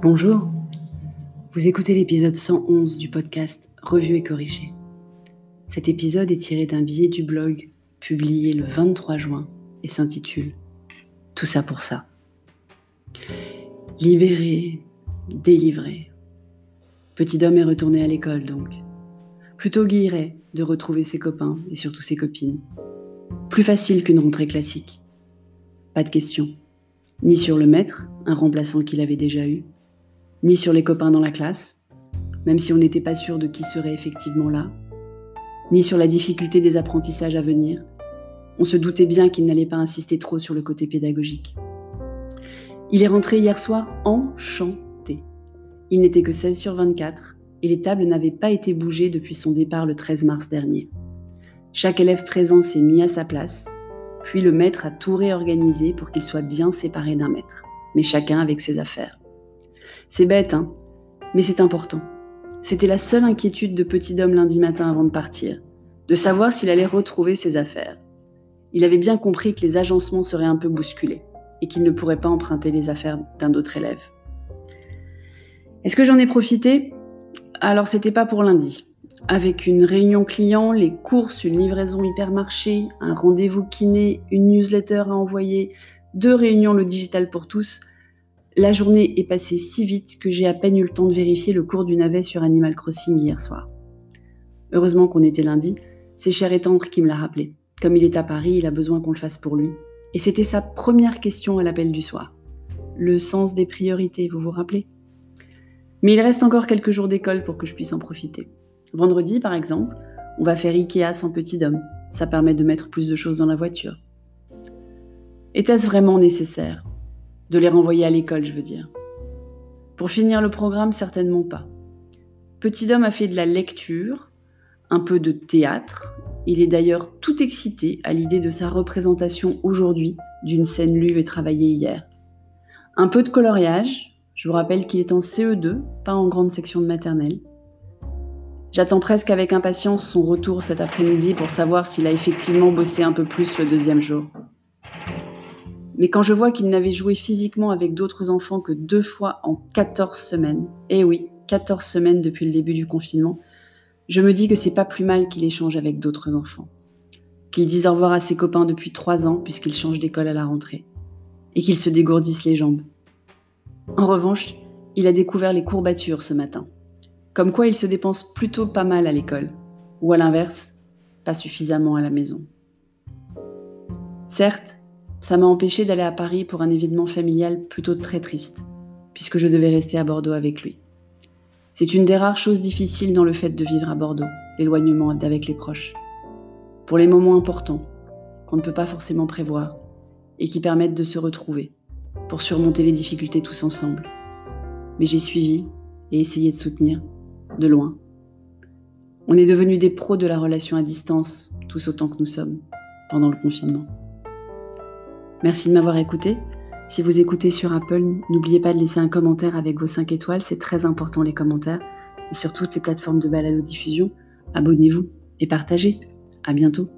Bonjour, vous écoutez l'épisode 111 du podcast Revue et corrigé. Cet épisode est tiré d'un billet du blog publié le 23 juin et s'intitule Tout ça pour ça. Libéré, délivré. Petit homme est retourné à l'école donc. Plutôt guillerait de retrouver ses copains et surtout ses copines. Plus facile qu'une rentrée classique. Pas de question. Ni sur le maître, un remplaçant qu'il avait déjà eu, ni sur les copains dans la classe, même si on n'était pas sûr de qui serait effectivement là, ni sur la difficulté des apprentissages à venir. On se doutait bien qu'il n'allait pas insister trop sur le côté pédagogique. Il est rentré hier soir enchanté. Il n'était que 16 sur 24 et les tables n'avaient pas été bougées depuis son départ le 13 mars dernier. Chaque élève présent s'est mis à sa place, puis le maître a tout réorganisé pour qu'il soit bien séparé d'un maître, mais chacun avec ses affaires. C'est bête, hein Mais c'est important. C'était la seule inquiétude de Petit Homme lundi matin avant de partir, de savoir s'il allait retrouver ses affaires. Il avait bien compris que les agencements seraient un peu bousculés et qu'il ne pourrait pas emprunter les affaires d'un autre élève. Est-ce que j'en ai profité? Alors c'était pas pour lundi. Avec une réunion client, les courses, une livraison hypermarché, un rendez-vous kiné, une newsletter à envoyer, deux réunions le digital pour tous, la journée est passée si vite que j'ai à peine eu le temps de vérifier le cours du navet sur Animal Crossing hier soir. Heureusement qu'on était lundi, c'est cher et tendre qui me l'a rappelé. Comme il est à Paris, il a besoin qu'on le fasse pour lui. Et c'était sa première question à l'appel du soir. Le sens des priorités, vous vous rappelez? Mais il reste encore quelques jours d'école pour que je puisse en profiter. Vendredi, par exemple, on va faire Ikea sans petit homme. Ça permet de mettre plus de choses dans la voiture. Était-ce vraiment nécessaire? De les renvoyer à l'école, je veux dire. Pour finir le programme, certainement pas. Petit homme a fait de la lecture, un peu de théâtre. Il est d'ailleurs tout excité à l'idée de sa représentation aujourd'hui d'une scène lue et travaillée hier. Un peu de coloriage. Je vous rappelle qu'il est en CE2, pas en grande section de maternelle. J'attends presque avec impatience son retour cet après-midi pour savoir s'il a effectivement bossé un peu plus le deuxième jour. Mais quand je vois qu'il n'avait joué physiquement avec d'autres enfants que deux fois en 14 semaines, et eh oui, 14 semaines depuis le début du confinement, je me dis que c'est pas plus mal qu'il échange avec d'autres enfants. Qu'il dise au revoir à ses copains depuis trois ans puisqu'il change d'école à la rentrée. Et qu'il se dégourdisse les jambes. En revanche, il a découvert les courbatures ce matin. Comme quoi il se dépense plutôt pas mal à l'école. Ou à l'inverse, pas suffisamment à la maison. Certes, ça m'a empêché d'aller à Paris pour un événement familial plutôt très triste, puisque je devais rester à Bordeaux avec lui. C'est une des rares choses difficiles dans le fait de vivre à Bordeaux, l'éloignement avec les proches. Pour les moments importants, qu'on ne peut pas forcément prévoir, et qui permettent de se retrouver, pour surmonter les difficultés tous ensemble. Mais j'ai suivi et essayé de soutenir, de loin. On est devenus des pros de la relation à distance, tous autant que nous sommes, pendant le confinement. Merci de m'avoir écouté. Si vous écoutez sur Apple, n'oubliez pas de laisser un commentaire avec vos 5 étoiles, c'est très important les commentaires. Et sur toutes les plateformes de balado-diffusion, abonnez-vous et partagez. À bientôt.